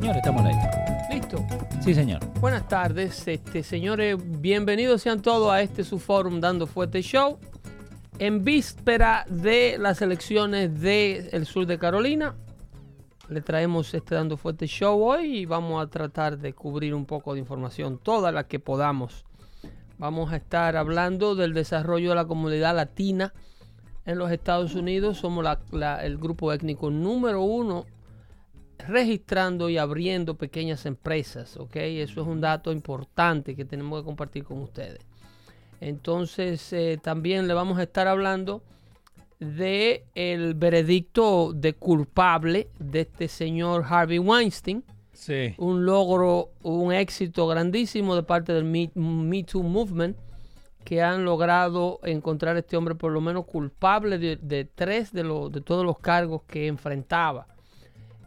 Señor, estamos ahí. ¿Listo? Sí, señor. Buenas tardes, este, señores. Bienvenidos sean todos a este su forum Dando Fuerte Show. En víspera de las elecciones del sur de Carolina, le traemos este Dando Fuerte Show hoy y vamos a tratar de cubrir un poco de información, toda la que podamos. Vamos a estar hablando del desarrollo de la comunidad latina en los Estados Unidos. Somos la- la- el grupo étnico número uno registrando y abriendo pequeñas empresas, ¿ok? Eso es un dato importante que tenemos que compartir con ustedes. Entonces, eh, también le vamos a estar hablando de el veredicto de culpable de este señor Harvey Weinstein, Sí. un logro, un éxito grandísimo de parte del Me, Me Too Movement, que han logrado encontrar a este hombre por lo menos culpable de, de tres de, los de todos los cargos que enfrentaba.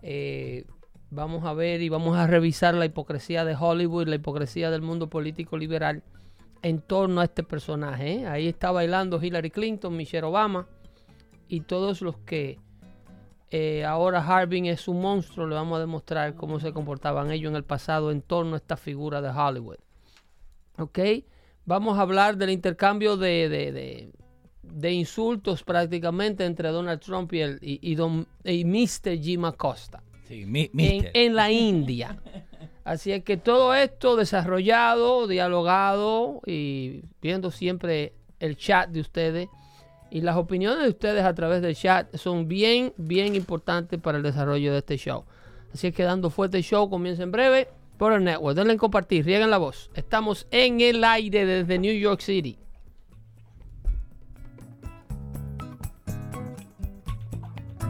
Eh, vamos a ver y vamos a revisar la hipocresía de Hollywood, la hipocresía del mundo político liberal en torno a este personaje. ¿eh? Ahí está bailando Hillary Clinton, Michelle Obama y todos los que eh, ahora Harvey es un monstruo. Le vamos a demostrar cómo se comportaban ellos en el pasado en torno a esta figura de Hollywood. ¿Ok? Vamos a hablar del intercambio de, de- de- de insultos prácticamente entre Donald Trump y, el, y, y don, y Mr. Jim Acosta Sí, mi, en, mister. en la India. Así es que todo esto desarrollado, dialogado y viendo siempre el chat de ustedes y las opiniones de ustedes a través del chat son bien, bien importantes para el desarrollo de este show. Así es que dando fuerte show comienza en breve por el network. Denle en compartir, rieguen la voz. Estamos en el aire desde New York City.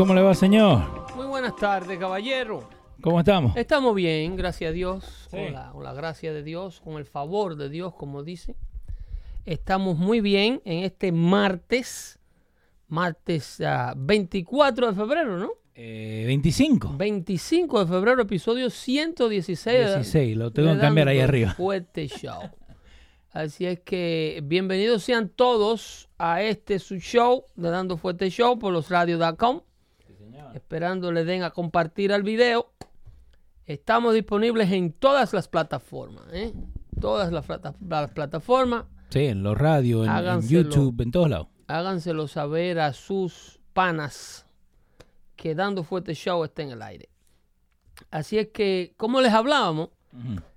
¿Cómo le va, señor? Muy buenas tardes, caballero. ¿Cómo estamos? Estamos bien, gracias a Dios, Sí. con, la, con la gracia de Dios, con el favor de Dios, como dice. Estamos muy bien en este martes, martes ah, 24 de febrero, ¿no? Eh, 25. 25 de febrero, episodio 116. de- 16, lo tengo que cambiar ahí arriba. Fuerte Show. Así es que bienvenidos sean todos a este su show de Dando Fuerte Show por los radio.com. Esperando le den a compartir al video. Estamos disponibles en todas las plataformas. ¿eh? Todas las, plata- las plataformas. Sí, en los radios, en, en. YouTube, en todos lados. Háganselo saber a sus panas que Dando Fuerte Show está en el aire. Así es que, como les hablábamos,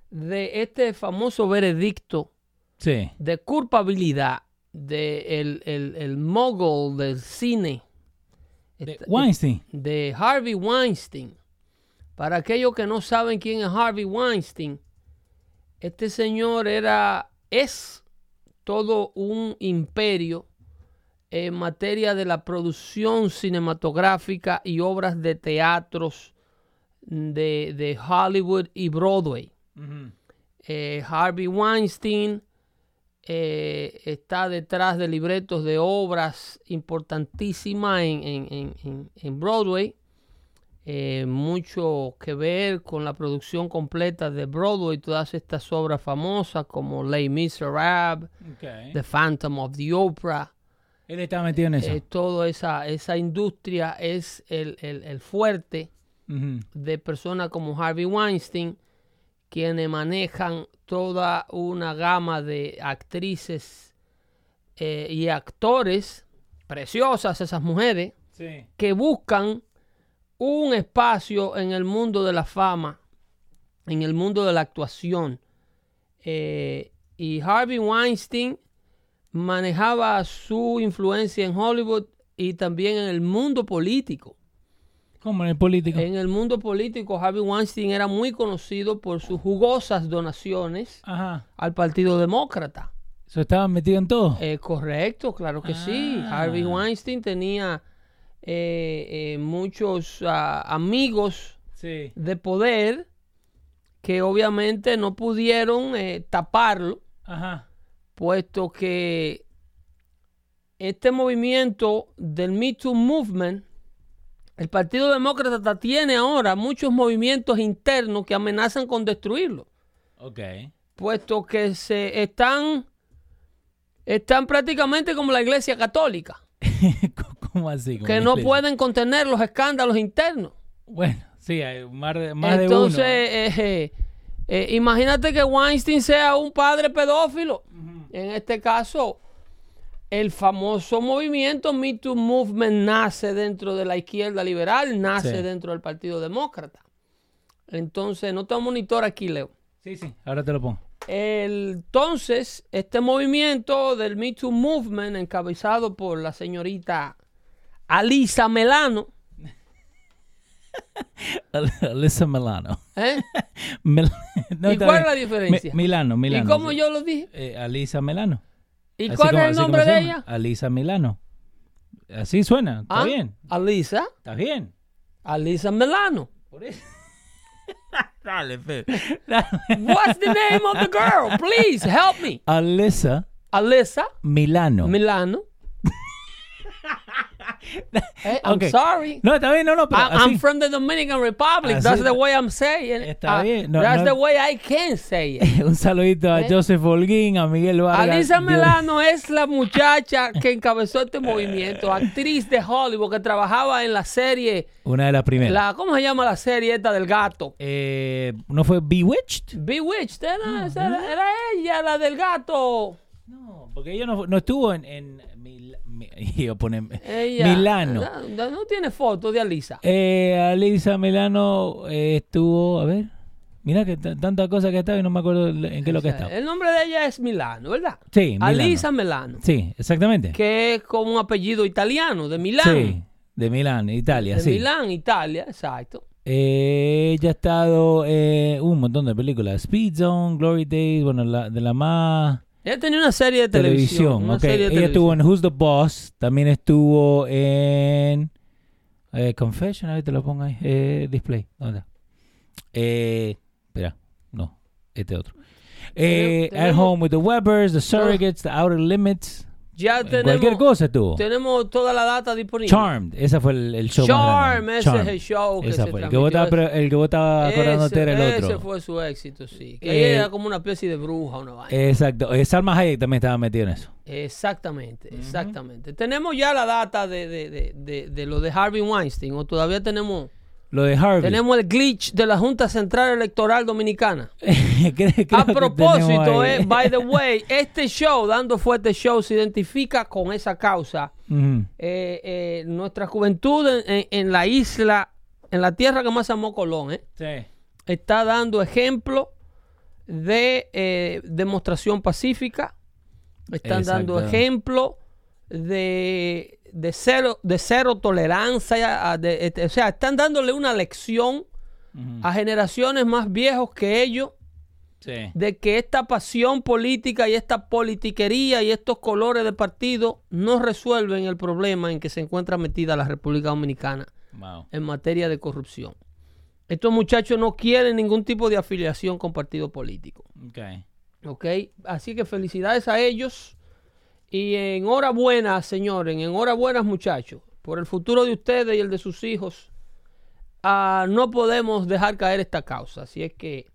de este famoso veredicto Sí. de culpabilidad de el, el, el mogul del cine De Weinstein. de Harvey Weinstein. Para aquellos que no saben quién es Harvey Weinstein, este señor era, es todo un imperio en materia de la producción cinematográfica y obras de teatros de, de Hollywood y Broadway. Eh, Harvey Weinstein eh, está detrás de libretos de obras importantísimas en, en- en- en- Broadway. Eh, mucho que ver con la producción completa de Broadway, todas estas obras famosas como Les Miserables, The Phantom of the Opera. Él estaba metido en eso. Eh, toda esa, esa industria es el, el- el fuerte de personas como Harvey Weinstein, quienes manejan toda una gama de actrices eh, y actores, preciosas esas mujeres, Sí. que buscan un espacio en el mundo de la fama, en el mundo de la actuación. Eh, y Harvey Weinstein manejaba su influencia en Hollywood y también en el mundo político. Como en el político. En el mundo político, Harvey Weinstein era muy conocido por sus jugosas donaciones Ajá. al Partido Demócrata. Eso estaba metido en todo. Eh, correcto, claro que sí. Ah. Harvey Weinstein tenía eh, eh, muchos ah, amigos sí. de poder que obviamente no pudieron taparlo, Ajá. puesto que este movimiento del Me Too Movement, el Partido Demócrata tiene ahora muchos movimientos internos que amenazan con destruirlo, Ok. puesto que se están, están prácticamente como la Iglesia Católica. ¿Cómo así? Como que no iglesia. pueden contener los escándalos internos. Bueno, sí, hay más de, más Entonces, de uno. eh, eh, eh, imagínate que Weinstein sea un padre pedófilo. En este caso, el famoso movimiento Me Too Movement nace dentro de la izquierda liberal, nace Sí. dentro del Partido Demócrata. Entonces, no te monitor aquí, Leo. Sí, sí, ahora te lo pongo. El- entonces, este movimiento del Me Too Movement, encabezado por la señorita Alisa Melano, Alyssa Milano. ¿eh? No, ¿Y cuál es la diferencia? Mi- Milano, Milano. ¿Y cómo yo lo dije? Eh, Alisa Milano. ¿Y Así cuál como- es el nombre de ella? Alisa Milano. Así suena, está ¿Ah? bien, Alisa. está bien. Alisa Melano. Por eso. Dale, Fe. What's the name of the girl? Please help me. Alyssa Alisa Milano. Milano. Eh, I'm sorry. no, está bien, no, no, pero I- I'm from the Dominican Republic. Así- That's the way I'm saying. Está Uh, bien. No, that's no- the way I can say it. Un saludito a ¿Eh? Joseph Holguín, a Miguel Vargas. Alisa Melano es la muchacha que encabezó este movimiento, actriz de Hollywood que trabajaba en la serie, Una de las primeras. la, ¿cómo se llama la serie esta del gato? Eh, ¿No fue Bewitched? Bewitched, era, era, era ella, la del gato. No, porque ella no, no estuvo en, en Mil- mi- poner- Ella, Milano. No, no tiene foto de Alisa. Eh, Alisa Milano eh, estuvo, a ver, mira que tanta cosa que estaba y no me acuerdo en qué es lo que estaba. El nombre de ella es Milano, ¿verdad? Sí, Milano. Alisa Milano, Sí, exactamente. que es como un apellido italiano, de Milán. Sí, de Milán, Italia, de sí. Milán, Italia, exacto. Eh, ella ha estado en un montón de películas. Speed Zone, Glory Days, bueno, la, de la más... Ella tenía una serie de televisión. televisión. una ok. serie de Ella televisión. estuvo en Who's the Boss. También estuvo en eh, Confession. A ver, te lo pongo ahí. Eh, display. ¿Dónde está? Eh, espera. No. Este otro. Eh, At Home with the Webbers, The Surrogates, The Outer Limits. Ya En tenemos, Cualquier cosa estuvo. tenemos toda la data disponible. Charmed. Ese fue el, el show más Charm, grande. ese es Charmed. el show que Esa se fue. El que, vos estabas, acordándote era el otro. ese fue su éxito, sí. Que Eh, ella era como una especie de bruja, una vaina. Exacto. Eh, Salma Hayek también estaba metido en eso. Exactamente, exactamente. Tenemos ya la data de, de, de, de, de lo de Harvey Weinstein, o todavía tenemos, Lo de Harvey. tenemos el glitch de la Junta Central Electoral Dominicana. Creo- creo A propósito, eh, by the way, este show, Dando Fuerte Show, se identifica con esa causa. Eh, eh, nuestra juventud en, en- en la isla, en la tierra que más amó Colón, eh, Sí. está dando ejemplo de demostración pacífica, están dando ejemplo de, de cero, de cero tolerancia, de- o sea, están dándole una lección a generaciones más viejos que ellos Sí. de que esta pasión política y esta politiquería y estos colores de partido no resuelven el problema en que se encuentra metida la República Dominicana Wow. en materia de corrupción. Estos muchachos no quieren ningún tipo de afiliación con partido político. Ok. ¿Ok? Así que felicidades a ellos. Y enhorabuena, señores, enhorabuena, muchachos, por el futuro de ustedes y el de sus hijos. Ah, no podemos dejar caer esta causa. Así es que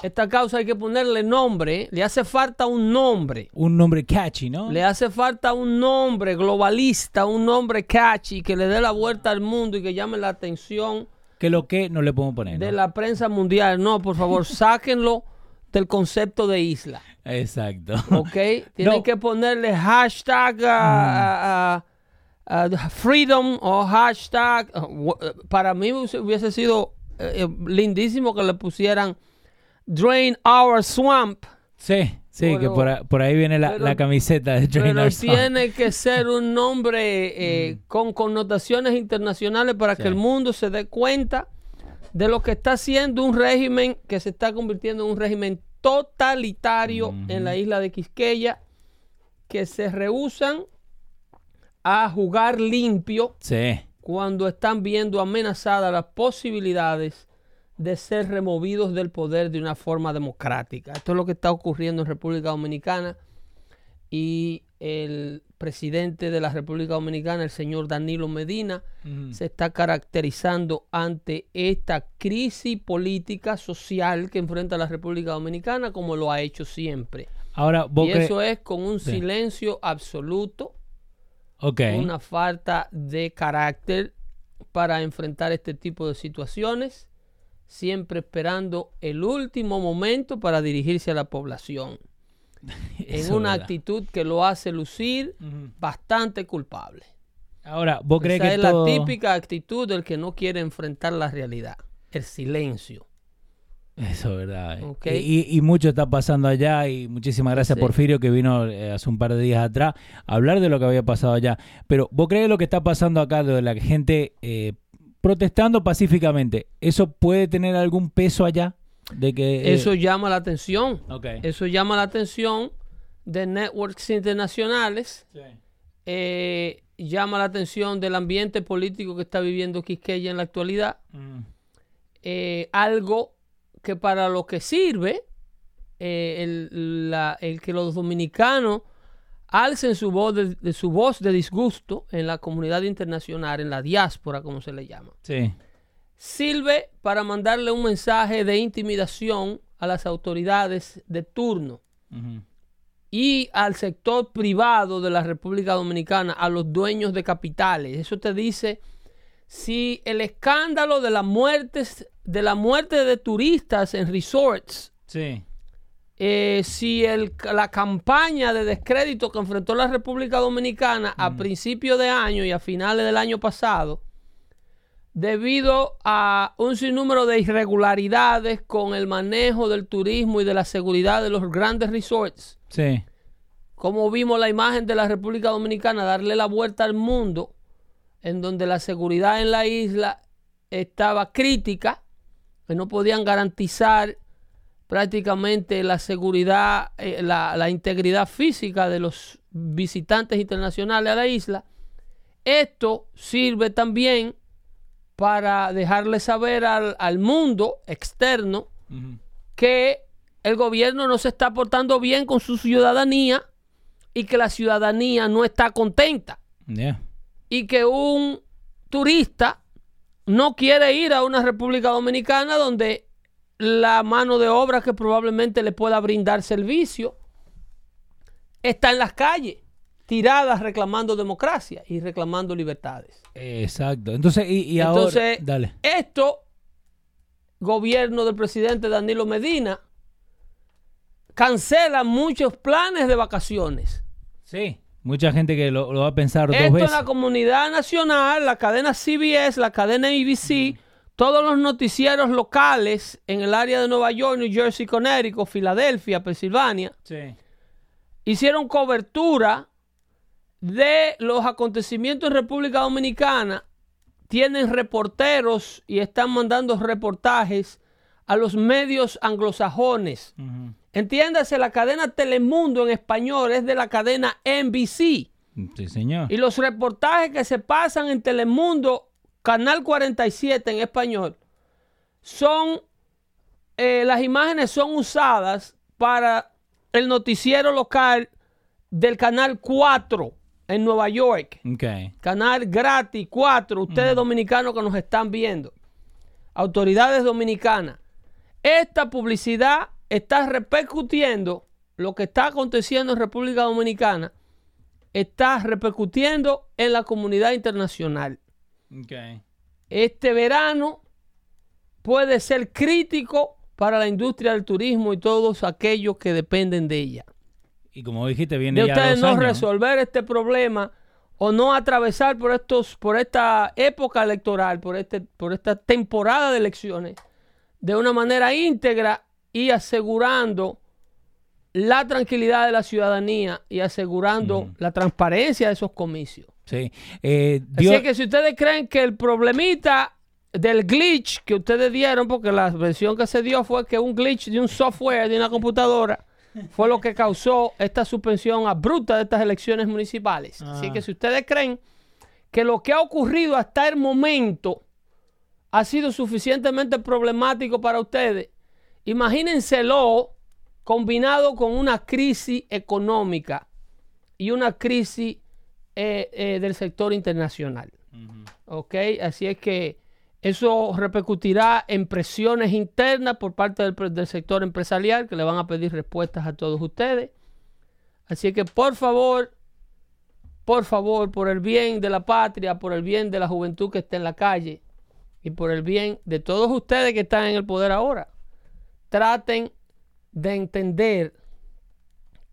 esta causa hay que ponerle nombre. Le hace falta un nombre. Un nombre catchy, ¿no? Le hace falta un nombre globalista, un nombre catchy que le dé la vuelta al mundo y que llame la atención Que lo que no le podemos poner. de ¿no? la prensa mundial. No, por favor, sáquenlo del concepto de isla. Exacto. ¿Ok? Tienen No. que ponerle hashtag freedom o hashtag. wa- eh, para mí hubiese- sido eh, eh, lindísimo que le pusieran drain our swamp. Sí, sí, que por, ahí viene la, pero- la camiseta de Pero Trainer Song. tiene que ser un nombre eh, con connotaciones internacionales para Sí. que el mundo se dé cuenta de lo que está haciendo un régimen que se está convirtiendo en un régimen totalitario en la isla de Quisqueya, que se rehusan a jugar limpio Sí, cuando están viendo amenazadas las posibilidades de ser removidos del poder de una forma democrática. Esto es lo que está ocurriendo en República Dominicana y el presidente de la República Dominicana, el señor Danilo Medina, se está caracterizando ante esta crisis política social que enfrenta la República Dominicana como lo ha hecho siempre. ahora Y eso es con un Sí. silencio absoluto Ok. una falta de carácter para enfrentar este tipo de situaciones, siempre esperando el último momento para dirigirse a la población, en una verdad. actitud que lo hace lucir bastante culpable. Ahora, vos crees Esa que es todo... la típica actitud del que no quiere enfrentar la realidad, el silencio. Eso es verdad. eh. Ok. Y, y mucho está pasando allá y muchísimas gracias Sí. Porfirio que vino eh, hace un par de días atrás a hablar de lo que había pasado allá. Pero vos crees lo que está pasando acá de la gente eh, protestando pacíficamente, ¿eso puede tener algún peso allá? De que eh, Eso llama la atención. Eso llama la atención de networks internacionales Sí. eh, llama la atención del ambiente político que está viviendo Quisqueya en la actualidad. Mm. Eh, algo que para lo que sirve el, la- el que los dominicanos alcen su voz de, de su voz de disgusto en la comunidad internacional, en la diáspora, como se le llama. Sí. Sirve para mandarle un mensaje de intimidación a las autoridades de turno y al sector privado de la República Dominicana, a los dueños de capitales. Eso te dice si el escándalo de las muertes, de la muerte de turistas en resorts, Sí. eh, si el- la campaña de descrédito que enfrentó la República Dominicana a principios de año y a finales del año pasado, debido a un sinnúmero de irregularidades con el manejo del turismo y de la seguridad de los grandes resorts, Sí. como vimos la imagen de la República Dominicana darle la vuelta al mundo, en donde la seguridad en la isla estaba crítica, que no podían garantizar prácticamente la seguridad, eh, la, la integridad física de los visitantes internacionales a la isla. Esto sirve también para dejarle saber al, al mundo externo que el gobierno no se está portando bien con su ciudadanía y que la ciudadanía no está contenta Yeah. y que un turista no quiere ir a una República Dominicana donde la mano de obra que probablemente le pueda brindar servicio está en las calles, tiradas reclamando democracia y reclamando libertades. Exacto. Entonces, y, y Entonces, ahora... Dale. esto, gobierno del presidente Danilo Medina, cancela muchos planes de vacaciones. Sí. Mucha gente que lo, lo va a pensar dos Esto en veces. la comunidad nacional, la cadena CBS, la cadena ABC, todos los noticieros locales en el área de Nueva York, New Jersey, Connecticut, Filadelfia, Pensilvania, Sí. hicieron cobertura de los acontecimientos en República Dominicana, tienen reporteros y están mandando reportajes a los medios anglosajones. Entiéndase, la cadena Telemundo en español es de la cadena NBC. Sí, señor. Y los reportajes que se pasan en Telemundo, Canal 47 en español, son, eh, las imágenes son usadas para el noticiero local del canal 4 en Nueva York. Ok. Canal gratis 4, ustedes dominicanos que nos están viendo. Autoridades dominicanas. Esta publicidad está repercutiendo lo que está aconteciendo en República Dominicana. Está repercutiendo en la comunidad internacional. Ok. Este verano puede ser crítico para la industria del turismo y todos aquellos que dependen de ella. Y como dijiste, viene de ya ustedes dos no años. resolver este problema o no atravesar por estos por esta época electoral, por este por esta temporada de elecciones de una manera íntegra y asegurando la tranquilidad de la ciudadanía y asegurando la transparencia de esos comicios. Sí. Eh, Así dio- es que si ustedes creen que el problemita del glitch que ustedes dieron, porque la versión que se dio fue que un glitch de un software de una computadora fue lo que causó esta suspensión abrupta de estas elecciones municipales. Así Ah. que si ustedes creen que lo que ha ocurrido hasta el momento ha sido suficientemente problemático para ustedes, imagínenselo combinado con una crisis económica y una crisis eh, eh, del sector internacional. ¿Ok? Así es que eso repercutirá en presiones internas por parte del, del sector empresarial que le van a pedir respuestas a todos ustedes. Así que por favor, por favor, por el bien de la patria, por el bien de la juventud que está en la calle y por el bien de todos ustedes que están en el poder ahora, traten de entender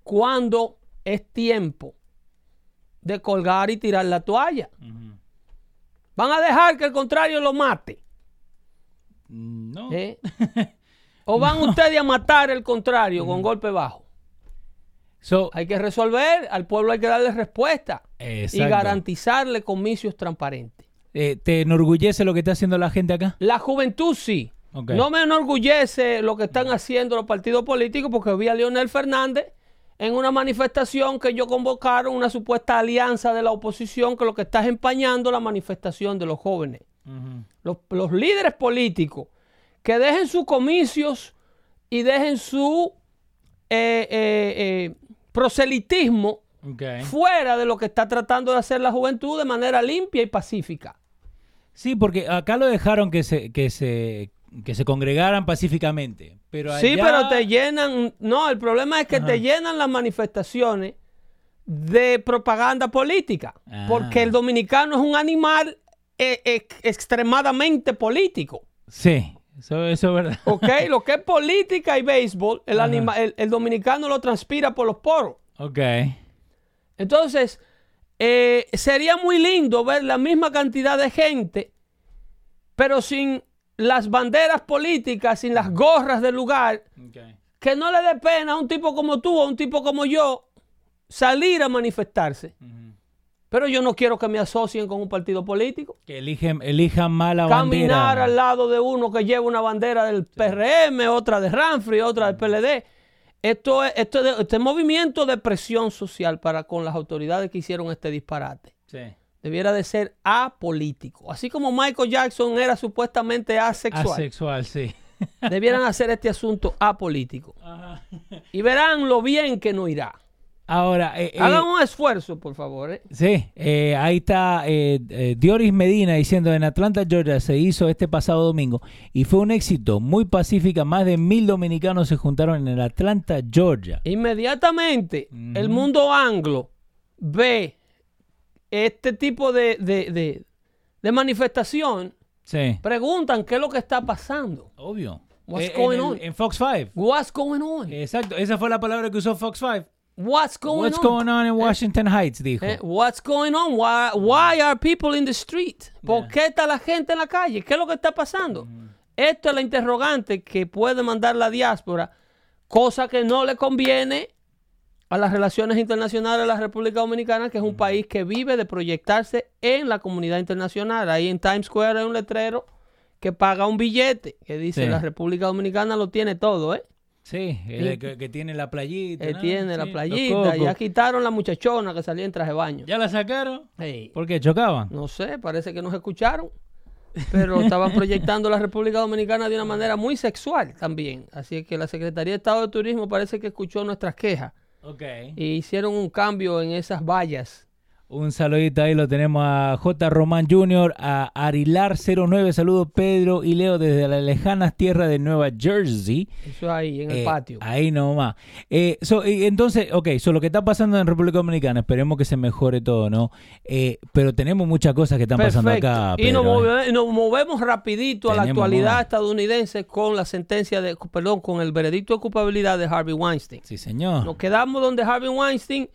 cuándo es tiempo de colgar y tirar la toalla. Van a dejar que el contrario lo mate. No. ¿eh? o van ustedes a matar el contrario con golpe bajo. So, Hay que resolver, al pueblo hay que darle respuesta y Exacto. garantizarle comicios transparentes. eh, ¿te enorgullece lo que está haciendo la gente acá? La juventud sí. No me enorgullece lo que están haciendo los partidos políticos porque vi a Leonel Fernández en una manifestación que ellos convocaron, una supuesta alianza de la oposición que lo que está es empañando la manifestación de los jóvenes. los, los líderes políticos que dejen sus comicios y dejen su eh, eh, eh, proselitismo fuera de lo que está tratando de hacer la juventud de manera limpia y pacífica. Sí, porque acá lo dejaron que se, que se, que se congregaran pacíficamente. Pero Sí, pero te llenan. No, el problema es que Ajá. te llenan las manifestaciones de propaganda política. Ah. Porque el dominicano es un animal eh, ex- extremadamente político. Sí, eso, eso es verdad. ¿Ok? lo que es política y béisbol, el, anima- el, el dominicano lo transpira por los poros. Ok. Entonces, eh, sería muy lindo ver la misma cantidad de gente, pero sin las banderas políticas, sin las gorras del lugar, que no le dé pena a un tipo como tú o a un tipo como yo salir a manifestarse. Pero yo no quiero que me asocien con un partido político. Que eligen, elijan mala Caminar bandera. al lado de uno que lleva una bandera del PRM, otra de Ramfrey, otra del PLD. Esto es, esto es- este movimiento de presión social para con las autoridades que hicieron este disparate. Sí. Debiera de ser apolítico. Así como Michael Jackson era supuestamente asexual. Asexual, sí. debieran hacer este asunto apolítico. Y verán lo bien que no irá. Ahora, eh, eh, Hagan un esfuerzo, por favor. ¿eh? sí, eh, ahí está Dioris Medina diciendo en Atlanta, Georgia se hizo este pasado domingo y fue un éxito muy pacífica. Más de mil dominicanos se juntaron en el Atlanta, Georgia. Inmediatamente el mundo anglo ve este tipo de, de- de- de manifestación, Sí, preguntan qué es lo que está pasando. obvio. What's Eh, going en, el- on? en Fox 5. What's going on? Exacto, esa fue la palabra que usó Fox 5. What's going What's on? going on in Washington Heights, dijo. Eh, What's going on? Why, why are people in the street? ¿Por qué está la gente en la calle? ¿Qué es lo que está pasando? Esto es la interrogante que puede mandar la diáspora, cosa que no le conviene a las relaciones internacionales de la República Dominicana, que es un país que vive de proyectarse en la comunidad internacional. Ahí en Times Square hay un letrero que paga un billete que dice Sí. la República Dominicana lo tiene todo, ¿eh? Sí, el que, que tiene la playita. Eh, ¿no? tiene Sí, la playita, ya quitaron la muchachona que salía en traje de baño. ¿Ya la sacaron? Ey. ¿Por qué? ¿Chocaban? No sé, parece que nos escucharon. pero estaban proyectando la República Dominicana de una manera muy sexual también. Así que la Secretaría de Estado de Turismo parece que escuchó nuestras quejas Ok. y hicieron un cambio en esas vallas. Un saludito ahí lo tenemos a J. Román Jr., a Arilar09, saludos Pedro y Leo desde las lejanas tierras de Nueva Jersey. Eso ahí, en el Eh, patio. Ahí nomás. Eh, so, y entonces, ok, so lo que está pasando en República Dominicana, esperemos que se mejore todo, ¿no? Eh, pero tenemos muchas cosas que están pasando acá. y nos, ¿eh? move- nos movemos rapidito a la actualidad estadounidense con la sentencia de, perdón, con el veredicto de culpabilidad de Harvey Weinstein. Sí, señor. Nos quedamos donde Harvey Weinstein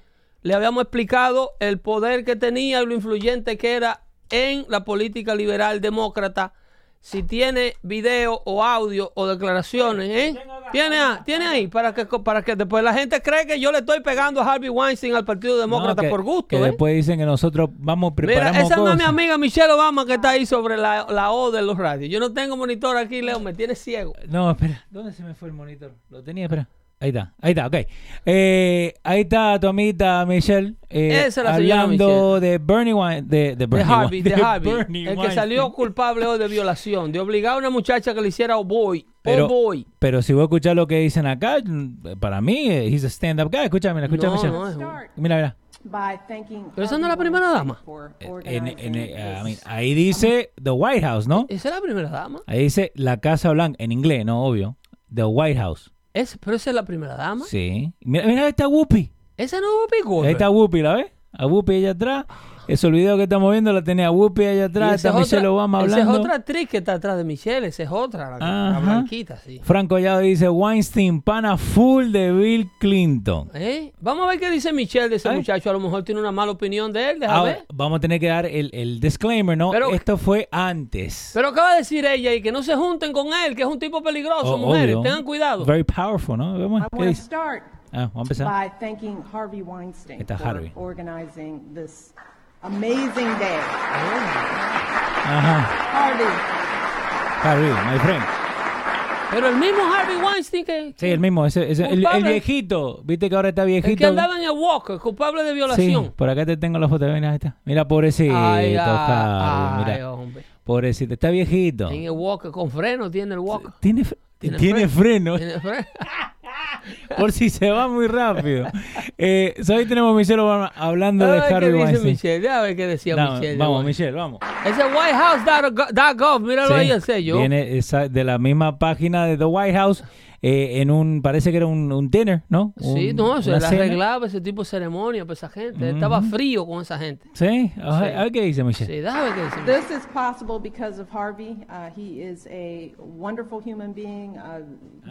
le habíamos explicado el poder que tenía y lo influyente que era en la política liberal demócrata. Si tiene video o audio o declaraciones, ¿eh? Tiene, tiene ahí para que, para que después la gente cree que yo le estoy pegando a Harvey Weinstein al Partido No, Demócrata que- por gusto. Que ¿eh? después dicen que nosotros vamos Mira, preparando esa no es mi amiga Michelle Obama que está ahí sobre la, la O de los radios. Yo no tengo monitor aquí, Leo, me tiene ciego. No, espera. ¿Dónde se me fue el monitor? Lo tenía, espera. Ahí está, ahí está, ok. Eh, ahí está tu amiguita Michelle. eh, Esa es la señora hablando de Bernie Wine, de, de De Bernie Harvey, Wine- de Harvey. Bernie el que Weinstein. salió culpable hoy de violación, de obligar a una muchacha que le hiciera oh boy, Pero- oh boy. Pero si voy a escuchar lo que dicen acá, para mí, eh, he's a stand-up guy. Escúchame, escucha, No, Michelle. no, es- Mira, mira. thanking Pero esa no es la primera dama. for En- organizing en- eh, I mean, ahí dice The White House, ¿no? Esa es la primera dama. Ahí dice la Casa Blanca, en inglés, ¿no? Obvio. The White House. Es, pero esa es la primera dama. Sí. Mira, mira, ahí está Whoopi. Esa no es Whoopi Goldberg. Ahí está Whoopi, ¿la ves? A Whoopi allá atrás. Ese video que estamos viendo la tenía Whoopi allá atrás. esa Está es Michelle otra- Obama Esa hablando. es otra actriz que está atrás de Michelle. Esa es otra, la, blanquita, sí. Franco Collado dice Weinstein, pana full de Bill Clinton. ¿Eh? Vamos a ver qué dice Michelle de ese Ay. muchacho. A lo mejor tiene una mala opinión de él. Deja Ahora, ver. vamos a tener que dar el, el disclaimer, ¿no? Pero- Esto fue antes. Pero acaba de decir ella y que no se junten con él, que es un tipo peligroso, O- mujeres. obvio. Tengan cuidado. Very powerful, ¿no? Vemos, I ¿qué want to dice? start Ah, vamos a empezar. by thanking Harvey Weinstein Está for Harvey. organizing this amazing day. Ajá. Harvey, Harvey, my friend. Pero el mismo Harvey Weinstein que, Sí, el mismo, ese, ese- el, el viejito. Viste que ahora está el viejito. que andaba en el Walker, culpable de sí, violación. por acá te tengo la foto. Mira, ahí está. Mira, pobrecito, Ay, ay, Harvey. ay, Mira, hombre. pobrecito. Está viejito. En el Walker, con freno tiene el Walker. Tiene, fre- Tiene tiene freno. Tiene freno. por si se va muy rápido. Eh, so ahí tenemos a Michelle Obama hablando de A ver qué Harvey dice Weinstein. Michelle. Ver qué decía Dame, Michelle. vamos, de Michelle, vamos. Ese whitehouse.gov, míralo Sí, ahí el sello. Viene esa- de la misma página de The White House. Eh, en un, parece que era un, un dinner, ¿no? Sí, Un- no, se cena. arreglaba ese tipo de ceremonia para esa gente. Estaba frío con esa gente. Sí, a ver, Sí. a ver qué dice Michelle. Sí, déjame ver qué dice. Michelle. this is possible because of Harvey. Uh, he is a wonderful human being, a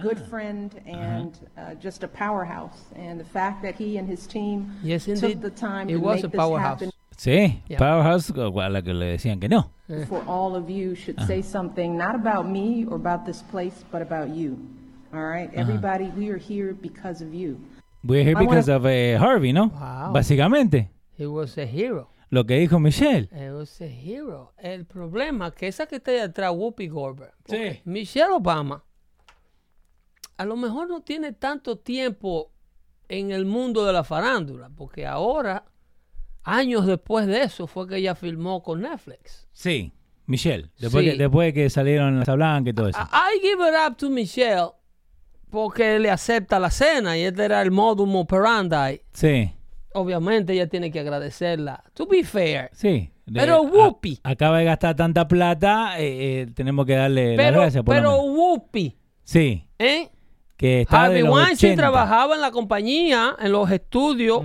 good Ah. friend, and uh, just a powerhouse. And the fact that he and his team Yes, took indeed. the time He to was make a this powerhouse. happen Sí, Yeah. Powerhouse, a la que le decían que no. for all of you should say something not about me or about this place, but about you. All right, everybody, we are here because of you. We're here because of eh, Harvey, ¿no? Wow. Básicamente, He was a hero. lo que dijo Michelle. He was a hero. El problema es que esa que está ahí atrás, Whoopi Goldberg, Sí. Michelle Obama, a lo mejor no tiene tanto tiempo en el mundo de la farándula, porque ahora, años después de eso, fue que ella filmó con Netflix. Sí, Michelle. Después, Sí. que, después de que salieron las Blanca y todo eso. I give it up to Michelle porque le acepta la cena y este era el modus operandi. Sí, Obviamente ella tiene que agradecerla. To be fair. sí. De- Pero a- Whoopi. acaba de gastar tanta plata, eh, eh, tenemos que darle las Pero, gracias por lo pero. Whoopi, Sí, ¿eh? que está Harvey de los Weinstein 80. trabajaba en la compañía, en los estudios,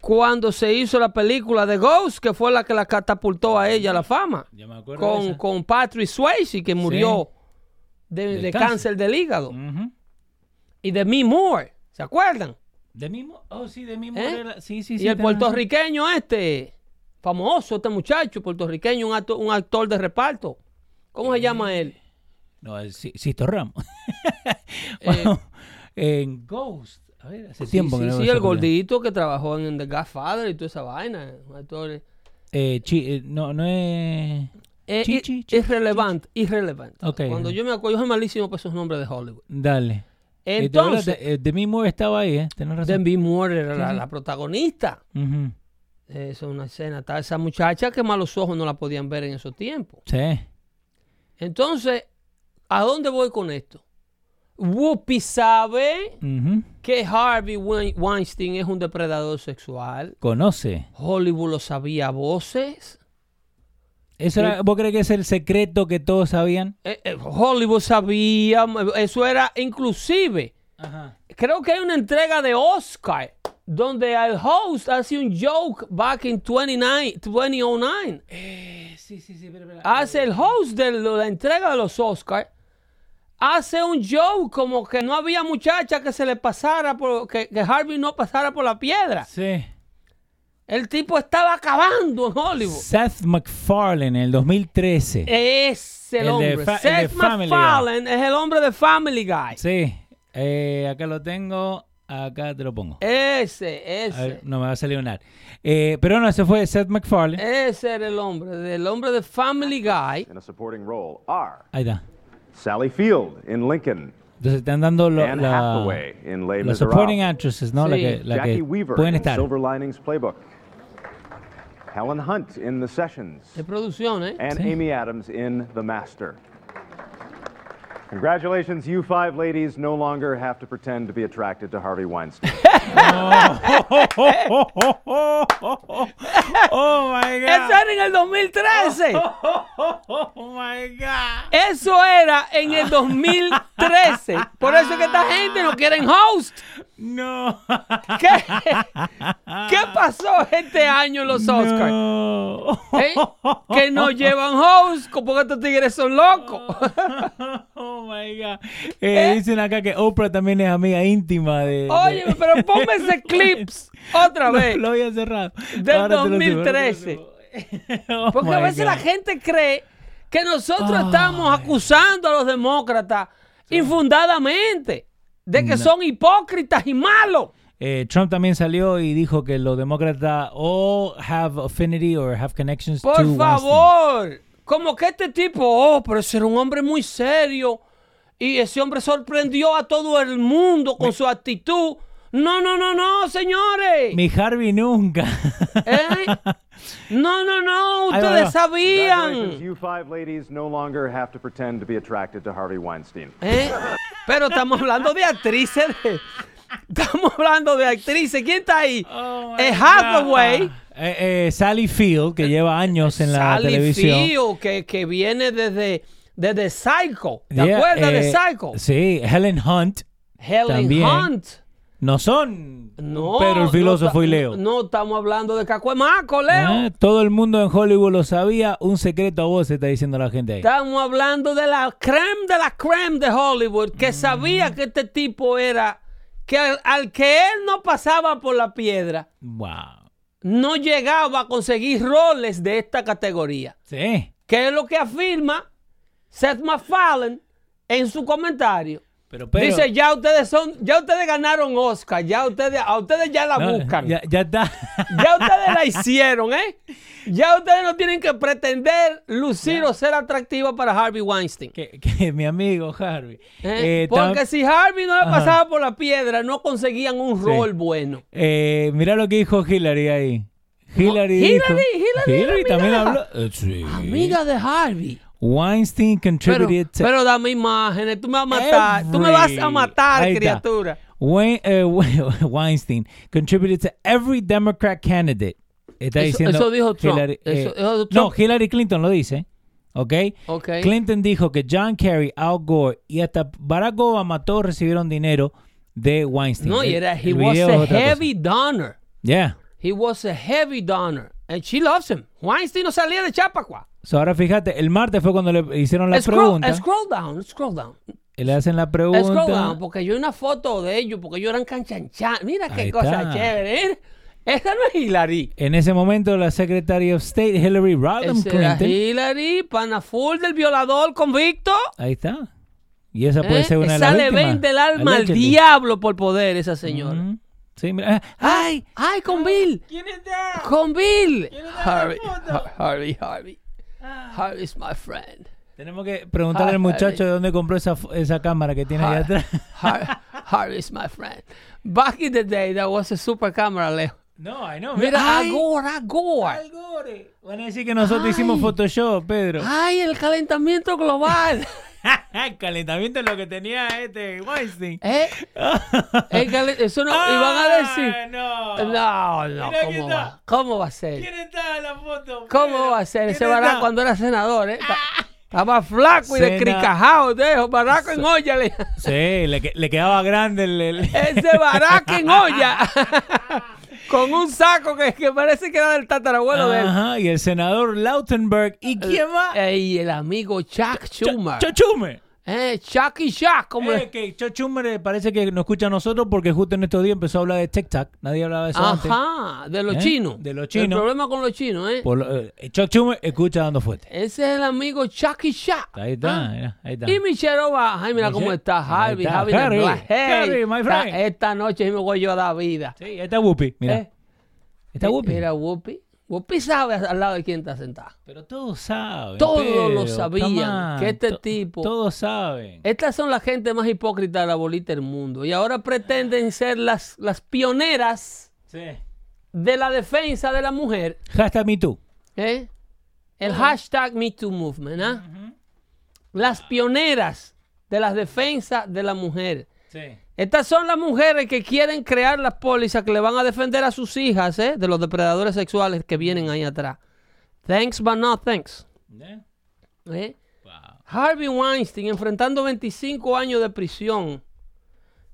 cuando se hizo la película de Ghost, que fue la que la catapultó a ella a la fama. Yo me acuerdo de Con, esa. con Patrick Swayze, que murió de, de cáncer. cáncer del hígado. Ujú. Y de Me Moore, ¿se acuerdan? De mismo, oh sí, de mismo. ¿Eh? era- Sí, sí, sí. y el razón. puertorriqueño este, famoso este muchacho puertorriqueño, un actor, un actor de reparto. ¿Cómo se llama él? No, es Si- Sisto Ramos. Eh, Bueno, en Ghost. A ver, hace Sí, tiempo sí, que no sí, el gordito que trabajó en The Godfather y toda esa vaina. un actor, Eh, chi- eh, no, no es. eh, Chi- chi- irrelevante, irrelevante. Cuando yo me acuerdo, yo soy malísimo para esos nombres de Hollywood. Dale. Eh, Entonces, eh, Demi Moore estaba ahí, ¿eh? Tenés razón. Demi Moore era la, sí. la protagonista. Eso es una escena. Esa muchacha que malos ojos no la podían ver en esos tiempos. Sí. Entonces, ¿a dónde voy con esto? Whoopi sabe que Harvey Wein- Weinstein es un depredador sexual. Conoce. Hollywood lo sabía a voces. Eso era- ¿Vos crees que es el secreto que todos sabían? Eh, eh, Hollywood sabía. Eso era inclusive. Ajá. Creo que hay una entrega de Oscar donde el host hace un joke back in 29, 2009. sí, sí, sí, pero, pero- Hace el host de la entrega de los Oscars. Hace un joke como que no había muchacha que se le pasara por que, que Harvey no pasara por la piedra. Sí. El tipo estaba acabando en Hollywood. Seth MacFarlane en el 2013. Es el, El hombre. el Seth de Family Guy. MacFarlane es el hombre de Family Guy. Sí. Eh, acá lo tengo. Acá te lo pongo. Ese, A ese. ver, no me va a salir un ad. Eh, pero no, ese fue Seth MacFarlane. Ese era el hombre, del hombre de Family Guy. in a supporting role are Ahí está. Sally Field in Lincoln, Entonces están dando lo- la, Hathaway in Les los supporting actresses, ¿no? La Sí. que, la Jackie que Weaver pueden estar. Silver Linings Playbook, Helen Hunt in The Sessions, De producción, ¿eh? and Sí. Amy Adams in The Master. Congratulations, you five ladies no longer have to pretend to be attracted to Harvey Weinstein. oh my Eso God. era en el 2013. Oh my God. Eso era en el 2013. Por eso es que esta gente no quieren host. No. ¿Qué, ¿Qué pasó este año en los Oscars? No. ¿Eh? Que no llevan host porque estos tigres son locos. Oh my God. Eh, Dicen acá que Oprah también es amiga íntima de. de- Oye, pero ponme ese clips otra No, vez. lo había cerrado. Del Ahora te lo subo, ahora te lo 2013. subo. Oh Porque a veces la gente cree que nosotros estamos acusando a los demócratas infundadamente de que son hipócritas y malos. Eh, Trump también salió y dijo que los demócratas all have affinity or have connections to Por Weinstein. favor. Como que este tipo, oh, pero ese era un hombre muy serio. Y ese hombre sorprendió a todo el mundo con su actitud. No, no, no, no, señores. Mi Harvey nunca. ¿Eh? No, no, no, ustedes sabían. you five ladies no longer have to pretend to be attracted to Harvey Weinstein. ¿Eh? Pero estamos hablando de actrices. de- Estamos hablando de actrices. ¿Quién está ahí? Oh es Hathaway. Eh, eh, Sally Field, que lleva años en la Sally televisión. Field, que, que viene desde, desde Psycho. ¿Te Yeah, acuerdas de eh, Psycho? Sí, Helen Hunt. Helen también. Hunt. No son No, Pedro el filósofo no y Leo. No estamos hablando de Cacuemaco, Leo. Ah, Todo el mundo en Hollywood lo sabía. Un secreto a vos se está diciendo la gente ahí. Estamos hablando de la creme de la creme de Hollywood, que Mm. sabía que este tipo era, que al, al que él no pasaba por la piedra, Wow. no llegaba a conseguir roles de esta categoría. Sí. Que es lo que afirma Seth MacFarlane en su comentario. Pero, pero Dice, ya ustedes son, ya ustedes ganaron Oscar, ya ustedes, a ustedes ya la no, buscan. Ya, ya está. Ya ustedes la hicieron, ¿eh? Ya ustedes no tienen que pretender lucir o ser atractivos para Harvey Weinstein. que, que mi amigo Harvey. ¿eh? Eh, Porque si Harvey no le Ajá. pasaba por la piedra, no conseguían un Sí. rol bueno. eh, mira lo que dijo Hillary ahí. Hillary, Hillary, dijo- Hillary amiga también habló. sí. Amiga de Harvey. Weinstein Pero, contributed to pero dame imágenes, tú me vas a matar, tú me vas a matar, Ahí criatura. Eh, Weinstein contributed to every Democrat candidate. Está Eso- diciendo eso dijo Trump. Hillary, Eso- eh, eso No, Trump. Hillary Clinton lo dice. ¿Ok? Ok. Clinton dijo que John Kerry, Al Gore y hasta Barack Obama todos recibieron dinero de Weinstein. No, y era, he was a otra cosa. heavy donor. Yeah. He was a heavy donor. And she loves him. Weinstein no salía de Chapacua. So, ahora fíjate, el martes fue cuando le hicieron la Scroll, pregunta. scroll down, scroll down. y le hacen la Scroll down, pregunta. porque yo una foto de ellos, porque ellos eran canchanchan. Mira qué Ahí cosa está. chévere. ¿eh? Esa no es Hillary. En ese momento, la Secretary of State, Hillary Rodham Esa era Clinton. Hillary, pana full del violador convicto. Ahí está. Y esa puede ¿eh? ser una de las Esa le vende el alma al diablo por poder, esa señora. Ujú. Sí, mira. ah, ¡Ay! ¡Ay, con Bill! ¿Quién está? ¡Con Bill! Harvey, foto? Har- Harvey, Harvey. Harvey's my friend. Tenemos que preguntarle Ah, al muchacho de dónde compró esa, esa cámara que tiene ahí Har- atrás. Har- Harvey's my friend. Back in the day, that was a super camera, Leo. No, ay, no. Mira, ay, agora, agora. Al Gore. Van a decir que nosotros Ay. hicimos Photoshop, Pedro. Ay, el calentamiento global. El calentamiento es lo que tenía este Weinstein. ¿Eh? El Eso no, y van a decir. Ah, no. No, no, ¿cómo está. va? ¿Cómo va a ser? ¿Quién está en la foto? ¿Cómo va a ser? ¿Quién Ese está? Barack cuando era senador, ¿eh? Estaba flaco y descricajado, dejo. Barack en olla. le- Sí, le, que- le quedaba grande el... el- Ese Barack en olla. Con un saco que, que parece que era del tatarabuelo de él. Ajá, y el senador Lautenberg. ¿Y quién más? Y el amigo Chuck Schumer. Ch- Chochume. Eh, Chuck y Chuck, como Eh, que Chochume parece que nos escucha a nosotros porque justo en estos días empezó a hablar de TikTok. Nadie hablaba de eso antes. Ajá, de los ¿Eh? chinos. De los El chinos. problema con los chinos, ¿eh? Por eh, Chochume escucha dando fuerte. Ese es el amigo Chucky Chuck. Ahí está, Ah. mira, ahí está. Y Michelle Obama. Ay, mira cómo está Harvey. está, Harvey. Hey, Harry, my esta, friend. esta noche me voy yo a dar vida. Sí, ahí está Whoopi, mira. ¿Eh? Está Whoopi. Era Whoopi. Whoopi sabe al lado de quién está sentado. Pero todos saben. Todos Pedro, lo sabían, on, que este tipo- Todos saben. Estas son la gente más hipócrita de la bolita del mundo. Y ahora pretenden ser las, las pioneras Sí. de la defensa de la mujer. Hashtag me too. ¿eh? El hashtag MeToo Movement. ¿ah? Las pioneras de las defensas de la mujer. Sí. Estas son las mujeres que quieren crear las pólizas que le van a defender a sus hijas ¿eh? de los depredadores sexuales que vienen ahí atrás. Thanks, but no thanks. ¿eh? Harvey Weinstein enfrentando 25 años de prisión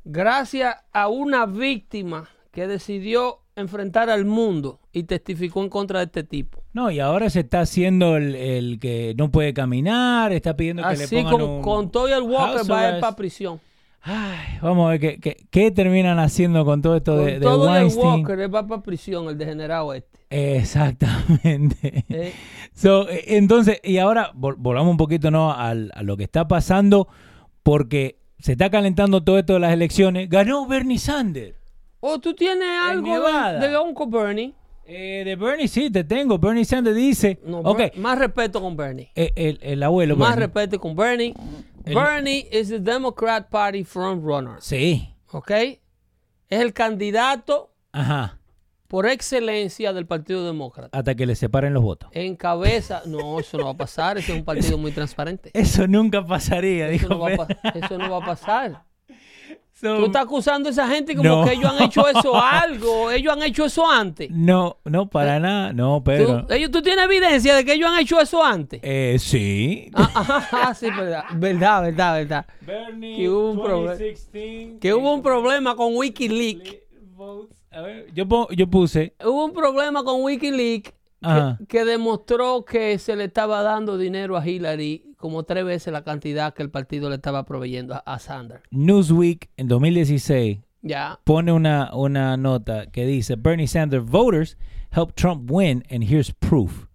gracias a una víctima que decidió enfrentar al mundo y testificó en contra de este tipo. No, y ahora se está haciendo el, el que no puede caminar, está pidiendo que Así le pongan con, un con todo el Walker va a ir para prisión. Ay, vamos a ver qué, qué, qué terminan haciendo con todo esto Con de, de todo y el Weinstein. Walker va para prisión, el degenerado este. Exactamente. ¿eh? So, eh, entonces, y ahora vol- volvamos un poquito ¿no? al- a lo que está pasando, porque se está calentando todo esto de las elecciones. Ganó Bernie Sanders. O tú tienes algo de, de Uncle Bernie. Eh, de Bernie sí, te tengo. Bernie Sanders dice, No, ok, Ber- Más respeto con Bernie. eh, el, el abuelo. Más Bernie. respeto con Bernie. El- Bernie is the Democrat Party frontrunner. Sí, ¿Ok? Es el candidato ajá, por excelencia del Partido Demócrata. hasta que le separen los votos. Encabeza. No, eso no va a pasar. Ese es un partido muy transparente. Eso nunca pasaría, Eso dijo no va a, eso no va a pasar. So, Tú estás acusando a esa gente como No. que ellos han hecho eso algo. Ellos han hecho eso antes. No, no, para nada, no, Pedro. ¿Tú, ellos, ¿Tú tienes evidencia de que ellos han hecho eso antes? Eh, sí. Ah, ah, ah, sí, verdad. Verdad, verdad, verdad. Bernie Que hubo un problema. 2016, Que hubo un problema con Wikileaks. A ver, yo, yo puse. Hubo un problema con Wikileaks Ajá. que, que demostró que se le estaba dando dinero a Hillary como tres veces la cantidad que el partido le estaba proveyendo a, a Sanders. Newsweek en 2016 Ya. pone una, una nota que dice Bernie Sanders voters helped Trump win and here's proof.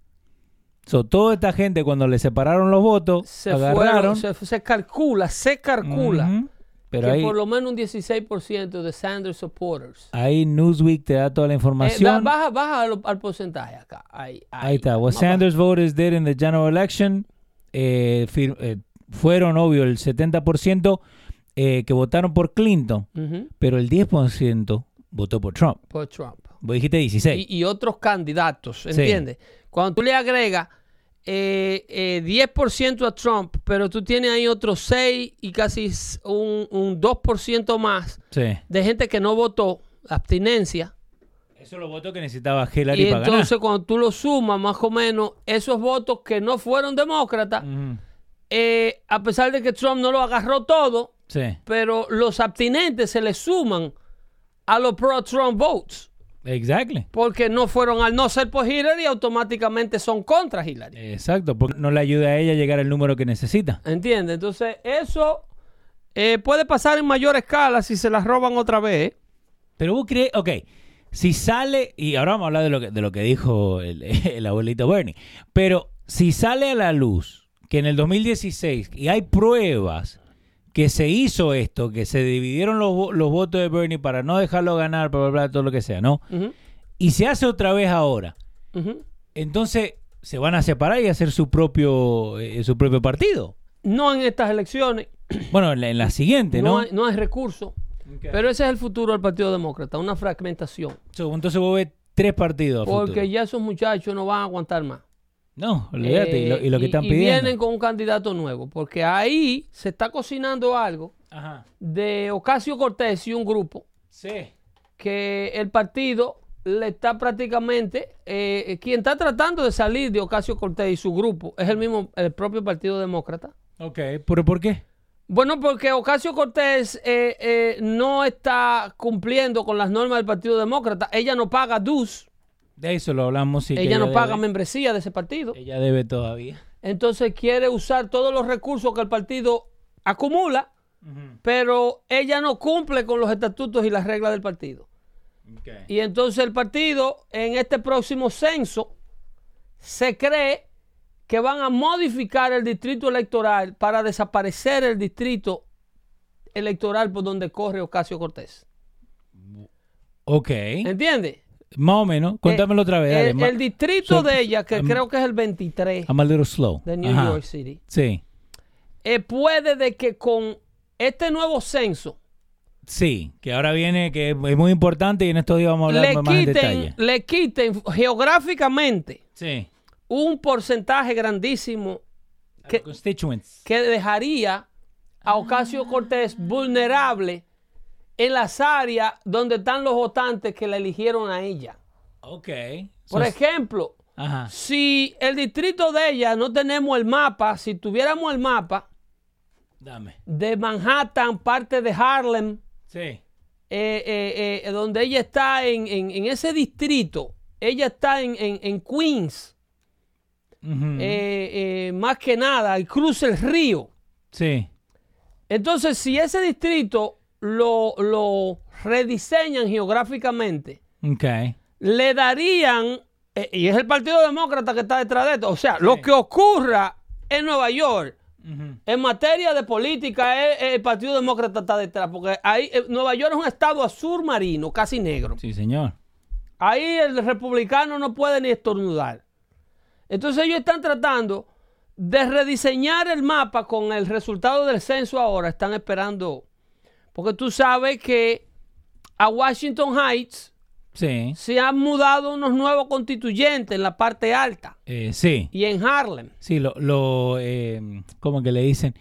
So, toda esta gente cuando le separaron los votos, Se agarraron. fueron, se, se calcula, se calcula. Pero que ahí, por lo menos un 16% de Sanders supporters. ahí Newsweek te da toda la Eh, información. ba- baja baja al, al porcentaje acá. Ahí, ahí. Ahí está. What Más baja. Sanders voters did in the general election eh, fir- eh, fueron, obvio, el 70% eh, que votaron por Clinton, pero el 10% votó por Trump. Por Trump. Vos dijiste 16. y, y otros candidatos, ¿entiendes? Cuando tú le agregas eh, eh, 10% a Trump, pero tú tienes ahí otros 6 y casi un, un 2% más sí. de gente que no votó, abstinencia. Eso lo votos que necesitaba Hillary Y para ganar. entonces cuando tú lo sumas más o menos, esos votos que no fueron demócratas, eh, a pesar de que Trump no lo agarró todo, Sí, pero los abstinentes se le suman a los pro-Trump votes. Exactly. Porque no fueron al no ser por Hillary, automáticamente son contra Hillary. Exacto, porque no le ayuda a ella a llegar al número que necesita. ¿Entiendes? Entonces, eso eh, puede pasar en mayor escala si se las roban otra vez. Pero vos crees, ok, si sale, y ahora vamos a hablar de lo que, de lo que dijo el, el abuelito Bernie, pero si sale a la luz que en el 2016, y hay pruebas que se hizo esto, que se dividieron los, los votos de Bernie para no dejarlo ganar, bla, bla, bla, todo lo que sea, ¿no? Y se hace otra vez ahora, entonces se van a separar y hacer su propio, eh, su propio partido. No en estas elecciones, Bueno, en la, en la siguiente, no, ¿no? hay, no hay recurso. Pero ese es el futuro del Partido Demócrata, una fragmentación. So, entonces vos ves tres partidos. porque futuro. ya esos muchachos no van a aguantar más. No, olvídate. y, lo, Eh, y lo que están y pidiendo. vienen con un candidato nuevo, porque ahí se está cocinando algo Ajá. de Ocasio Cortés y un grupo Sí. que el partido le está prácticamente, eh, quien está tratando de salir de Ocasio Cortés y su grupo es el mismo, el propio Partido Demócrata. Ok, ¿pero por qué? Bueno, porque Ocasio Cortés eh, eh, no está cumpliendo con las normas del Partido Demócrata. Ella no paga DUS, De eso lo hablamos. Sí, ella no debe. paga membresía de ese partido. Ella debe todavía. Entonces quiere usar todos los recursos que el partido acumula, pero ella no cumple con los estatutos y las reglas del partido. Y entonces el partido en este próximo censo se cree que van a modificar el distrito electoral para desaparecer el distrito electoral por donde corre Ocasio Cortés. Ok. ¿Entiendes? Más o menos. Cuéntamelo otra vez. El, distrito so- de ella, que I'm- creo que es el 23 I'm a little slow. de New Ajá. York City, Sí. eh, puede de que con este nuevo censo Sí, que ahora viene, que es muy importante y en estos días vamos a hablar más en quiten, detalle. le quiten geográficamente Sí. un porcentaje grandísimo que, que dejaría a Ocasio Cortés vulnerable en las áreas donde están los votantes que la eligieron a ella. Ok. Por So- ejemplo, Ajá. si el distrito de ella no tenemos el mapa, si tuviéramos el mapa Dame. de Manhattan, parte de Harlem, Sí. eh, eh, eh, donde ella está en, en- en ese distrito, ella está en, en- en Queens, más que nada, y cruza el río. Sí. Entonces, si ese distrito lo, lo rediseñan geográficamente, le darían, eh, y es el Partido Demócrata que está detrás de esto, o sea, lo que ocurra en Nueva York en materia de política, es- es el Partido Demócrata está detrás, porque ahí eh, Nueva York es un estado azul marino, casi negro. Sí, señor. Ahí el republicano no puede ni estornudar. Entonces ellos están tratando de rediseñar el mapa con el resultado del censo ahora. Están esperando, porque tú sabes que a Washington Heights Sí. se han mudado unos nuevos constituyentes en la parte alta Eh, sí. y en Harlem. Sí, lo, lo eh, ¿cómo que le dicen?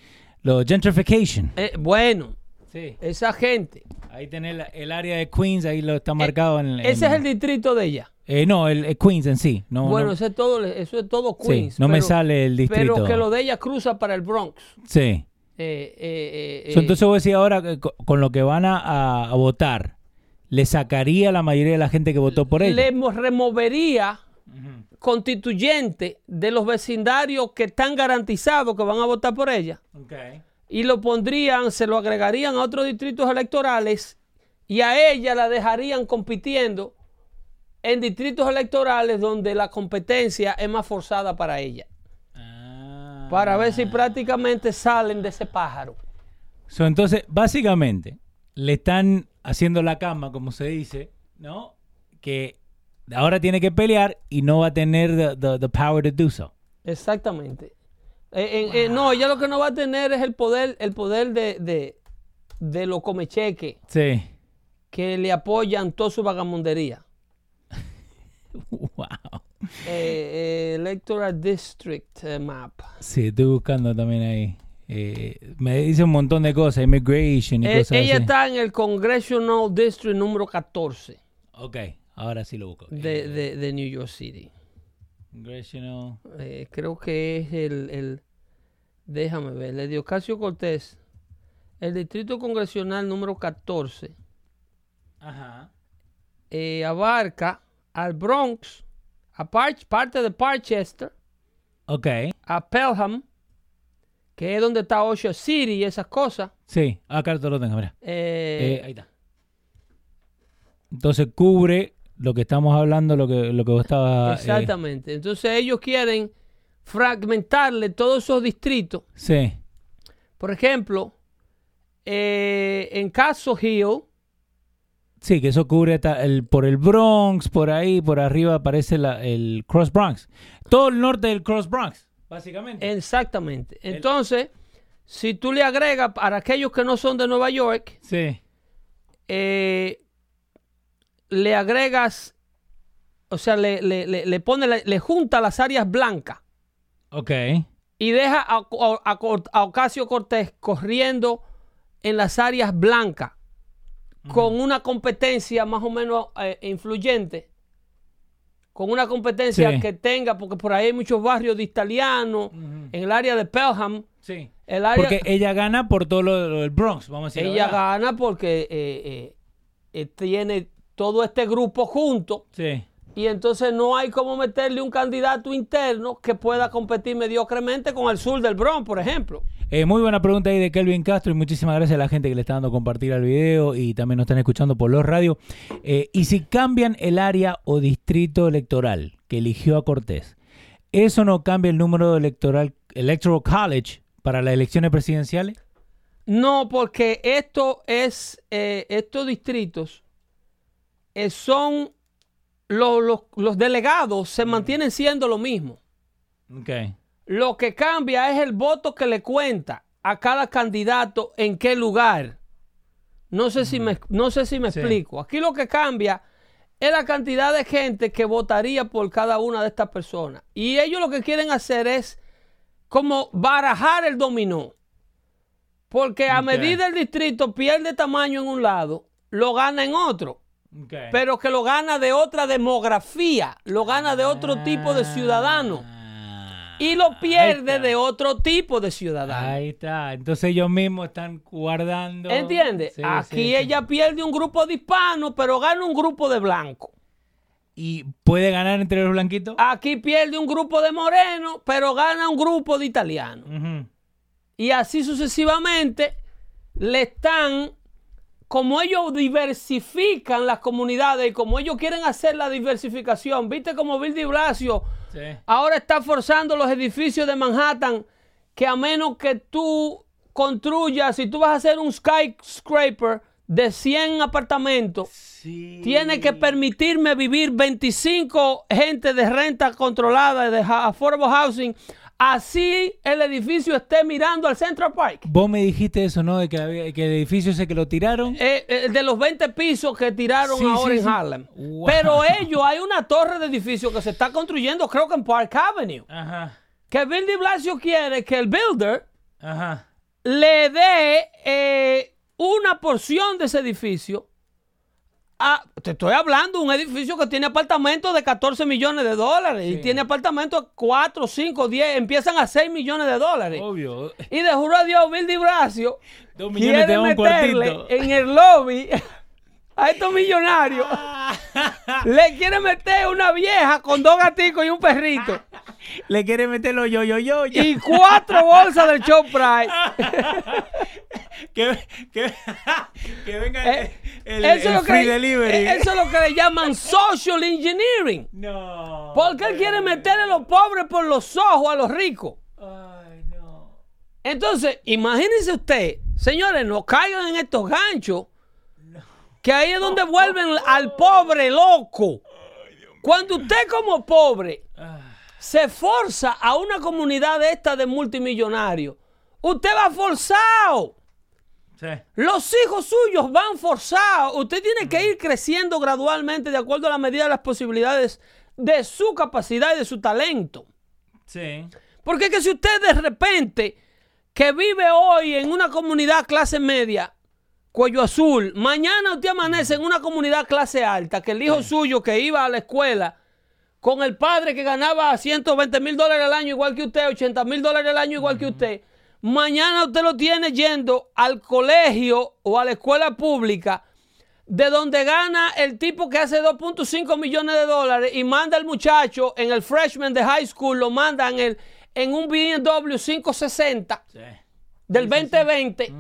Lo gentrification. Eh, bueno, Sí. esa gente. Ahí tenés la- el área de Queens, ahí lo está marcado en, Eh, Ese en- es el distrito de ella. eh, no, el, el Queens en sí. No, bueno, no- ese es todo, eso es todo Sí, Queens. no me sale el distrito. Pero que lo de ella cruza para el Bronx. Sí. Eh, eh, eh, So, eh, entonces vos decís ahora con lo que van a, votar, le sacaría a la mayoría de la gente que votó por ella. le mo- removería constituyentes de los vecindarios que están garantizados que van a votar por ella y lo pondrían, se lo agregarían a otros distritos electorales y a ella la dejarían compitiendo en distritos electorales donde la competencia es más forzada para ella. Para ver si prácticamente salen de ese pájaro. So, entonces, básicamente, le están haciendo la cama, como se dice, ¿no? Que ahora tiene que pelear y no va a tener the, the- the power to do so. Exactamente. Eh, en- eh, no, ella lo que no va a tener es el poder, el poder de, de, de los comecheques Sí. que le apoyan toda su vagamundería. Wow. Eh, eh, Electoral District eh, Map. Sí, estoy buscando también ahí. Eh, me dice un montón de cosas, immigration y cosas ella así. está en el Congressional District número 14 Ok, ahora sí lo busco. de, de- de New York City. Congressional. Creo que es el, el- Déjame ver, el de Ocasio Cortés. El distrito congresional número 14 Ajá. abarca al Bronx, a parte de Parchester, Ok, a Pelham, que es donde está Ocean City y esas cosas. sí, acá te lo tengo, mira. Eh, Eh, ahí está. Entonces cubre lo que estamos hablando, lo que, lo que vos estabas... eh, exactamente. Entonces ellos quieren fragmentarle todos esos distritos. sí, Por ejemplo, en Castle Hill, sí, que eso cubre hasta el, por el Bronx, por ahí, por arriba aparece la- el Cross Bronx. Todo el norte del Cross Bronx, básicamente. exactamente. Entonces, si tú le agregas para aquellos que no son de Nueva York, sí, eh, le agregas o sea, le, le- le- le pone, le, junta las áreas blancas Ok. y deja a, a- a a Ocasio Cortés corriendo en las áreas blancas con una competencia más o menos eh, influyente, con una competencia Sí. que tenga, porque por ahí hay muchos barrios de italianos, en el área de Pelham, Sí. el área, Porque ella gana por todo lo, lo del Bronx, vamos a decir. la ella gana porque eh, eh, eh, tiene todo este grupo junto. Sí. Y entonces no hay como meterle un candidato interno que pueda competir mediocremente con el sur del Bronx, por ejemplo. Eh, muy buena pregunta ahí de Kelvin Castro y muchísimas gracias a la gente que le está dando a compartir al video y también nos están escuchando por los radios. Eh, y si cambian el área o distrito electoral que eligió a Cortés, ¿eso no cambia el número electoral, electoral college para las elecciones presidenciales? No, porque esto es, eh, estos distritos son lo- lo- los delegados se mantienen siendo lo mismo. Ok. Lo que cambia es el voto que le cuenta a cada candidato en qué lugar. No sé si me, no sé si me Sí. explico. Aquí lo que cambia es la cantidad de gente que votaría por cada una de estas personas. Y ellos lo que quieren hacer es como barajar el dominó. Porque a Ok. medida el distrito pierde tamaño en un lado, lo gana en otro. Pero que lo gana de otra demografía, lo gana de otro tipo de ciudadano Ah, y lo pierde de otro tipo de ciudadano. Ahí está. Entonces ellos mismos están guardando. ¿Entiendes? Sí, Aquí sí, sí. ella pierde un grupo de hispanos, pero gana un grupo de blancos. ¿Y puede ganar entre los blanquitos? Aquí pierde un grupo de morenos, pero gana un grupo de italianos. Y así sucesivamente le están, como ellos diversifican las comunidades y como ellos quieren hacer la diversificación, viste como Bill de Blasio Sí. ahora está forzando los edificios de Manhattan que a menos que tú construyas, si tú vas a hacer un skyscraper de 100 apartamentos, Sí. tiene que permitirme vivir 25 gente de renta controlada de affordable housing, así el edificio esté mirando al Central Park. Vos me dijiste eso, ¿no? De que, había- que el edificio ese que lo tiraron. Eh, eh, de los 20 pisos que tiraron Sí, ahora sí, en sí. Harlem. Wow. Pero ellos, hay una torre de edificio que se está construyendo, creo que en Park Avenue. Ajá. Que Bill de Blasio quiere que el builder Ajá. le dé eh, una porción de ese edificio. A- te estoy hablando de un edificio que tiene apartamentos de 14 millones de dólares y tiene apartamentos 4, 5, 10, empiezan a 6 millones de dólares. Obvio. Y de juro a Dios, Bill de millones te quiere un meterle cuartito. en el lobby a estos millonarios. le quiere meter una vieja con dos gaticos y un perrito. Le quiere meterlo yo, yo, yo, yo. Y cuatro bolsas del Shoprite. que, que, que venga Eh, el, eso, el es lo free que, delivery. eh, eso es lo que le llaman social engineering. No. Porque él quiere meterle a los pobres por los ojos a los ricos. Ay, no. Entonces, imagínense usted, señores, no caigan en estos ganchos. Que ahí es donde vuelven al pobre loco. Cuando usted como pobre se forza a una comunidad de esta de multimillonarios, usted va forzado. Sí. Los hijos suyos van forzados. Usted tiene que ir creciendo gradualmente de acuerdo a la medida de las posibilidades de su capacidad y de su talento. Sí. Porque es que si usted de repente, que vive hoy en una comunidad clase media, cuello azul, mañana usted amanece en una comunidad clase alta, que el hijo suyo que iba a la escuela con el padre que ganaba 120 mil dólares al año igual que usted, 80 mil dólares al año igual que usted, mañana usted lo tiene yendo al colegio o a la escuela pública de donde gana el tipo que hace 2.5 millones de dólares y manda al muchacho en el freshman de high school, lo manda en, el, en un BMW 560 Sí. del 2020.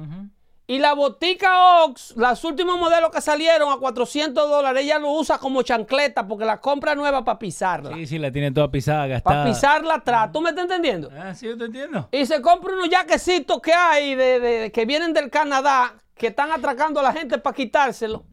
Y la botica Ox, los últimos modelos que salieron a 400 dólares, ella lo usa como chancleta porque la compra nueva para pisarla. Sí, sí, la tiene toda pisada, gastada. Para pisarla atrás. ¿Tú me estás entendiendo? Ah, sí, yo te entiendo. Y se compra unos jaquecitos que hay de, de- que vienen del Canadá, que están atracando a la gente para quitárselo.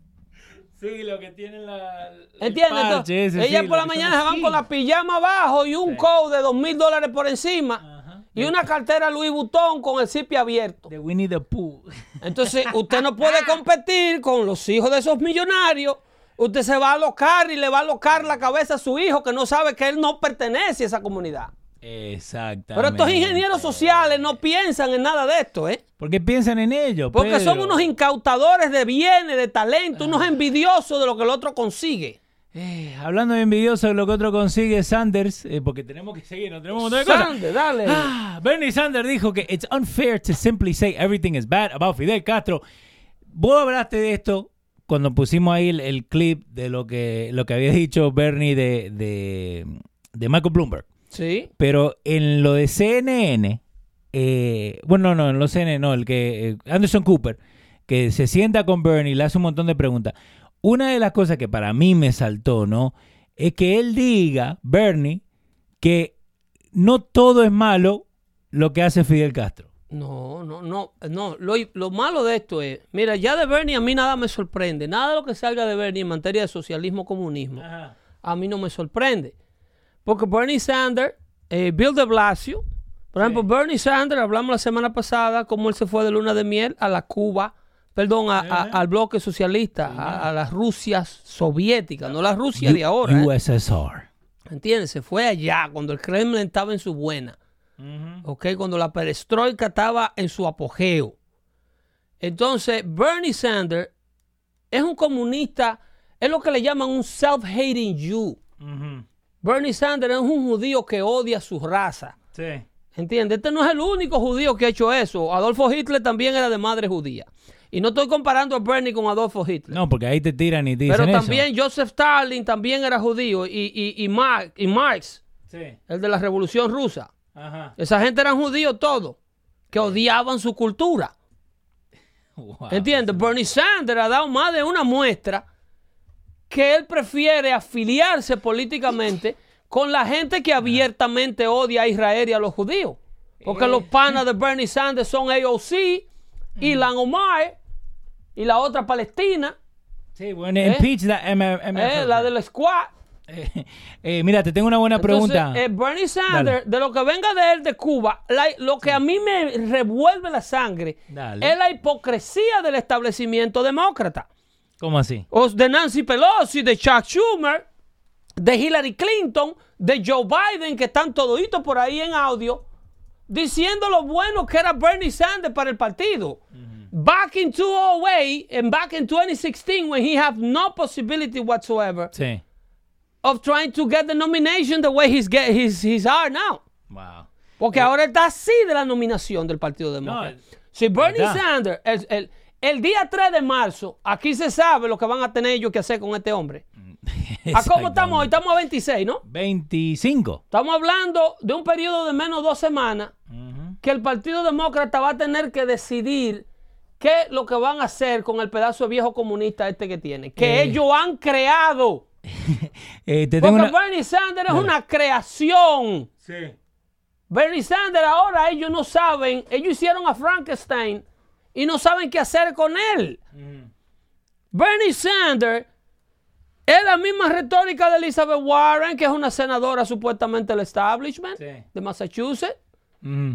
Sí, lo que tiene la. ¿Entiendes? ellas sí, por la mañana se van con la pijama abajo y un Sí. coat de dos mil dólares por encima Ajá. Y una cartera Louis Vuitton con el zipi abierto. De Winnie the Pooh. Entonces, usted no puede competir con los hijos de esos millonarios usted se va a alocar y le va a alocar la cabeza a su hijo que no sabe que él no pertenece a esa comunidad. Exactamente. Pero estos ingenieros sociales no piensan en nada de esto, ¿eh? Porque piensan en ello. Porque son unos incautadores de bienes, de talento, unos envidiosos de lo que el otro consigue. Eh, hablando de envidioso de lo que otro consigue Sanders, eh, porque tenemos que seguir, no tenemos un. Sanders, dale. Ah, Bernie Sanders dijo que it's unfair to simply say everything is bad about Fidel Castro. Vos hablaste de esto cuando pusimos ahí el, el clip de lo que, lo que había dicho Bernie de, de, de Michael Bloomberg. Sí. Pero en lo de CNN, eh, bueno, no, no, en lo CNN, no, el que eh, Anderson Cooper, que se sienta con Bernie y le hace un montón de preguntas. Una de las cosas que para mí me saltó, ¿no? Es que él diga, Bernie, que no todo es malo lo que hace Fidel Castro. No, no, no, no. Lo, lo malo de esto es, mira, ya de Bernie a mí nada me sorprende. Nada de lo que salga de Bernie en materia de socialismo comunismo a mí no me sorprende. Porque Bernie Sanders, eh, Bill de Blasio, por ejemplo, Bernie Sanders, hablamos la semana pasada cómo él se fue de luna de miel a la Cuba, perdón, a- a- al bloque socialista, a, a las Rusias soviéticas, no la Rusia de ahora. ¿eh? USSR. ¿Entiendes? Se fue allá cuando el Kremlin estaba en su buena. ¿Ok? Cuando la perestroika estaba en su apogeo. Entonces, Bernie Sanders es un comunista, es lo que le llaman un self-hating Jew. Bernie Sanders es un judío que odia su raza. Sí. ¿Entiendes? Este no es el único judío que ha hecho eso. Adolfo Hitler también era de madre judía. Y no estoy comparando a Bernie con Adolfo Hitler. No, porque ahí te tiran y dicen Pero eso. también Joseph Stalin también era judío. Y, y, y, Mar- y Marx, Sí. el de la Revolución Rusa. Ajá. Esa gente eran judíos todos, que odiaban su cultura. Wow. ¿Entiendes? Bernie Sanders ha dado más de una muestra que él prefiere afiliarse políticamente con la gente que abiertamente odia a Israel y a los judíos. Porque los panas de Bernie Sanders son AOC, Ilan Omar y la otra Palestina, Sí, bueno, impeach that M- MFF. eh, la del Squad. Eh, eh, mira, te tengo una buena pregunta. Entonces, eh, Bernie Sanders, de lo que venga de él de Cuba, la- lo que a mí me revuelve la sangre Dale. es la hipocresía del establecimiento demócrata. ¿Cómo así? O de Nancy Pelosi, de Chuck Schumer, de Hillary Clinton, de Joe Biden, que están toditos por ahí en audio, diciendo lo bueno que era Bernie Sanders para el partido. Back in 2008 and back in 2016, when he had no possibility whatsoever Sí. of trying to get the nomination the way he's get he's, he's are now. Wow. Porque ahora está así de la nominación del Partido Demócrata. No, si Bernie ¿verdad? Sanders, el, el- el día 3 de marzo, aquí se sabe lo que van a tener ellos que hacer con este hombre. ¿A cómo estamos hoy? Estamos a 26, ¿no? 25. Estamos hablando de un periodo de menos dos semanas que el Partido Demócrata va a tener que decidir qué es lo que van a hacer con el pedazo de viejo comunista este que tiene, que Eh. ellos han creado. Eh, te tengo Porque una... Bernie Sanders es una creación. Sí. Bernie Sanders ahora ellos no saben, ellos hicieron a Frankenstein y no saben qué hacer con él. Bernie Sanders es la misma retórica de Elizabeth Warren, que es una senadora supuestamente del establishment Sí. de Massachusetts. Mm.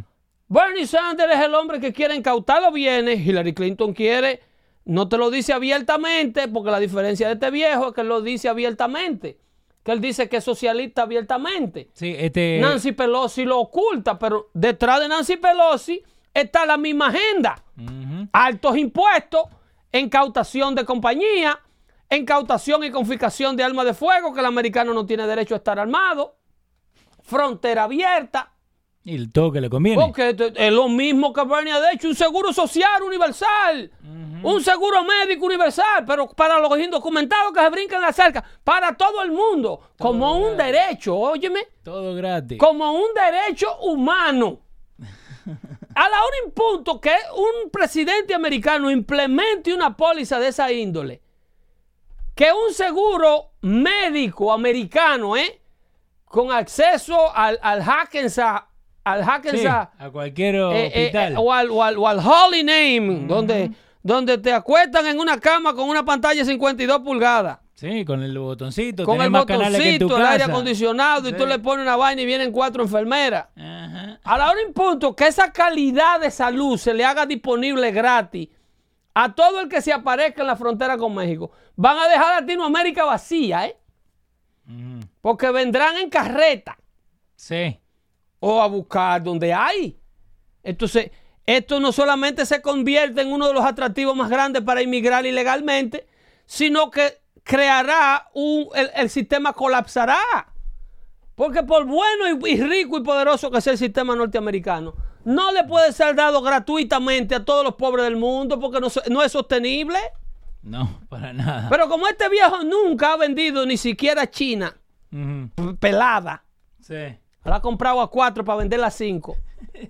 Bernie Sanders es el hombre que quiere incautar los bienes. Hillary Clinton quiere, no te lo dice abiertamente, porque la diferencia de este viejo es que él lo dice abiertamente. Que él dice que es socialista abiertamente. Sí, este... Nancy Pelosi lo oculta, pero detrás de Nancy Pelosi está la misma agenda. Altos impuestos, incautación de compañía, incautación y confiscación de armas de fuego, que el americano no tiene derecho a estar armado, frontera abierta, Y todo que le conviene. porque esto es lo mismo que Bernie ha hecho, un seguro social universal, un seguro médico universal, pero para los indocumentados que se brincan la cerca, para todo el mundo, como un derecho, óyeme Todo gratis. como un derecho humano. A la hora en punto que un presidente americano implemente una póliza de esa índole, que un seguro médico americano, ¿eh? Con acceso al, al Hackensack, al Sí, Hackensack, a cualquier eh, eh, hospital. eh, o, al, o al- o al Holy Name, donde, donde te acuestan en una cama con una pantalla de 52 pulgadas Sí, con el botoncito. con el más botoncito, el aire acondicionado, y tú le pones una vaina y vienen cuatro enfermeras. Ajá. A la hora en punto que esa calidad de salud se le haga disponible gratis a todo el que se aparezca en la frontera con México. Van a dejar Latinoamérica vacía, ¿eh? Porque vendrán en carreta Sí. O a buscar donde hay. Entonces, esto no solamente se convierte en uno de los atractivos más grandes para inmigrar ilegalmente, sino que creará un, el, el sistema colapsará. Porque por bueno y, y rico y poderoso que sea el sistema norteamericano, no le puede ser dado gratuitamente a todos los pobres del mundo porque no, es sostenible. No, para nada. Pero como este viejo nunca ha vendido ni siquiera China pelada, Sí. La ha comprado a cuatro para venderla a cinco.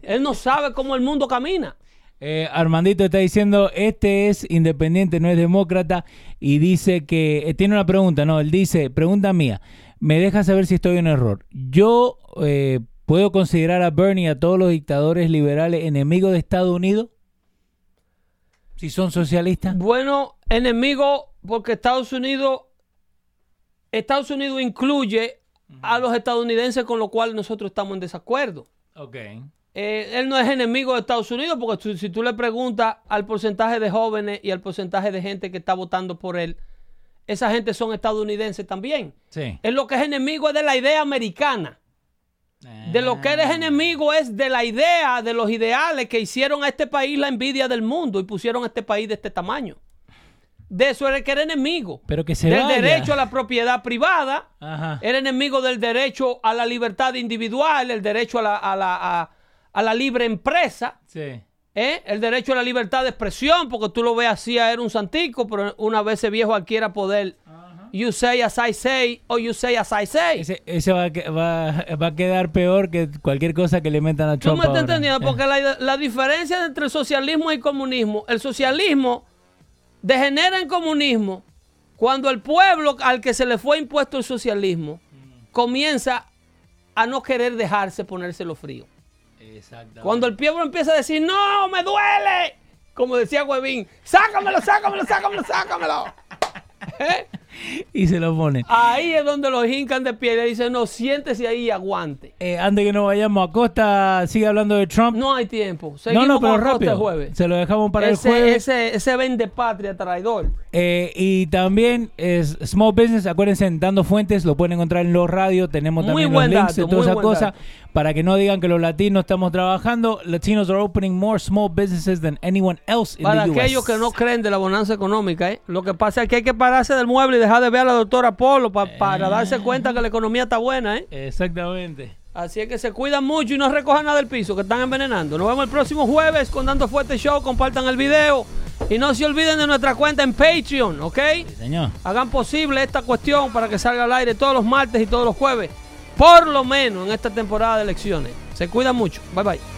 Él no sabe cómo el mundo camina. Eh, Armandito está diciendo, este es independiente, no es demócrata, y dice que, eh, tiene una pregunta, no, él dice, pregunta mía, me deja saber si estoy en error. Yo eh, puedo considerar a Bernie a todos los dictadores liberales enemigos de Estados Unidos, si son socialistas. Bueno, enemigo, porque Estados Unidos, Estados Unidos incluye a los estadounidenses con lo cual nosotros estamos en desacuerdo. Ok. Eh, él no es enemigo de Estados Unidos porque tú- si tú le preguntas al porcentaje de jóvenes y al porcentaje de gente que está votando por él, esa gente son estadounidenses también. Sí. Él lo que es enemigo es de la idea americana. De lo que eres enemigo es de la idea, de los ideales que hicieron a este país la envidia del mundo y pusieron a este país de este tamaño. De eso eres que eres enemigo. Pero que se del vaya. derecho a la propiedad privada. Ajá. Era enemigo del derecho a la libertad individual, el derecho a la, a la, a- a la libre empresa. Sí. ¿eh? El derecho a la libertad de expresión, porque tú lo ves así, era un santico, pero una vez ese viejo adquiera poder, you say as I say, o you say as I say. Ese, ese va, va, va a quedar peor que cualquier cosa que le metan a Tú Trump me estás entendiendo, Eh. porque la, la diferencia entre el socialismo y el comunismo, el socialismo degenera en comunismo cuando el pueblo al que se le fue impuesto el socialismo comienza a no querer dejarse ponérselo frío. Exactamente. Cuando el pueblo empieza a decir, no, me duele, como decía Huevín, sácamelo, sácamelo, sácamelo, sácamelo. ¿Eh? Y se lo pone. Ahí es donde los hincan de pie y le dicen, no, siéntese ahí y aguante. Eh, antes que nos vayamos a Costa, sigue hablando de Trump. No hay tiempo. no, Seguimos no, pero con Acosta rápido. el jueves. Se lo dejamos para ese, el jueves. Ese, ese vende patria traidor. Eh, y también es Small Business, acuérdense, en Dando Fuentes, lo pueden encontrar en los radios. Tenemos Muy también los links dato, y toda esa cosa. dato. Para que no digan que los latinos estamos trabajando. Latinos are opening more small businesses than anyone else in Para the US. aquellos que no creen de la bonanza económica, ¿eh? lo que pasa es que hay que pararse del mueble y dejar de ver a la doctora Polo pa- para darse cuenta que la economía está buena. ¿eh? Exactamente. Así es que se cuidan mucho y no recojan nada del piso que están envenenando. Nos vemos el próximo jueves con Dando Fuerte Show. Compartan el video y no se olviden de nuestra cuenta en Patreon, ¿ok? Sí, señor. Hagan posible esta cuestión para que salga al aire todos los martes y todos los jueves, por lo menos en esta temporada de elecciones. Se cuidan mucho. Bye bye.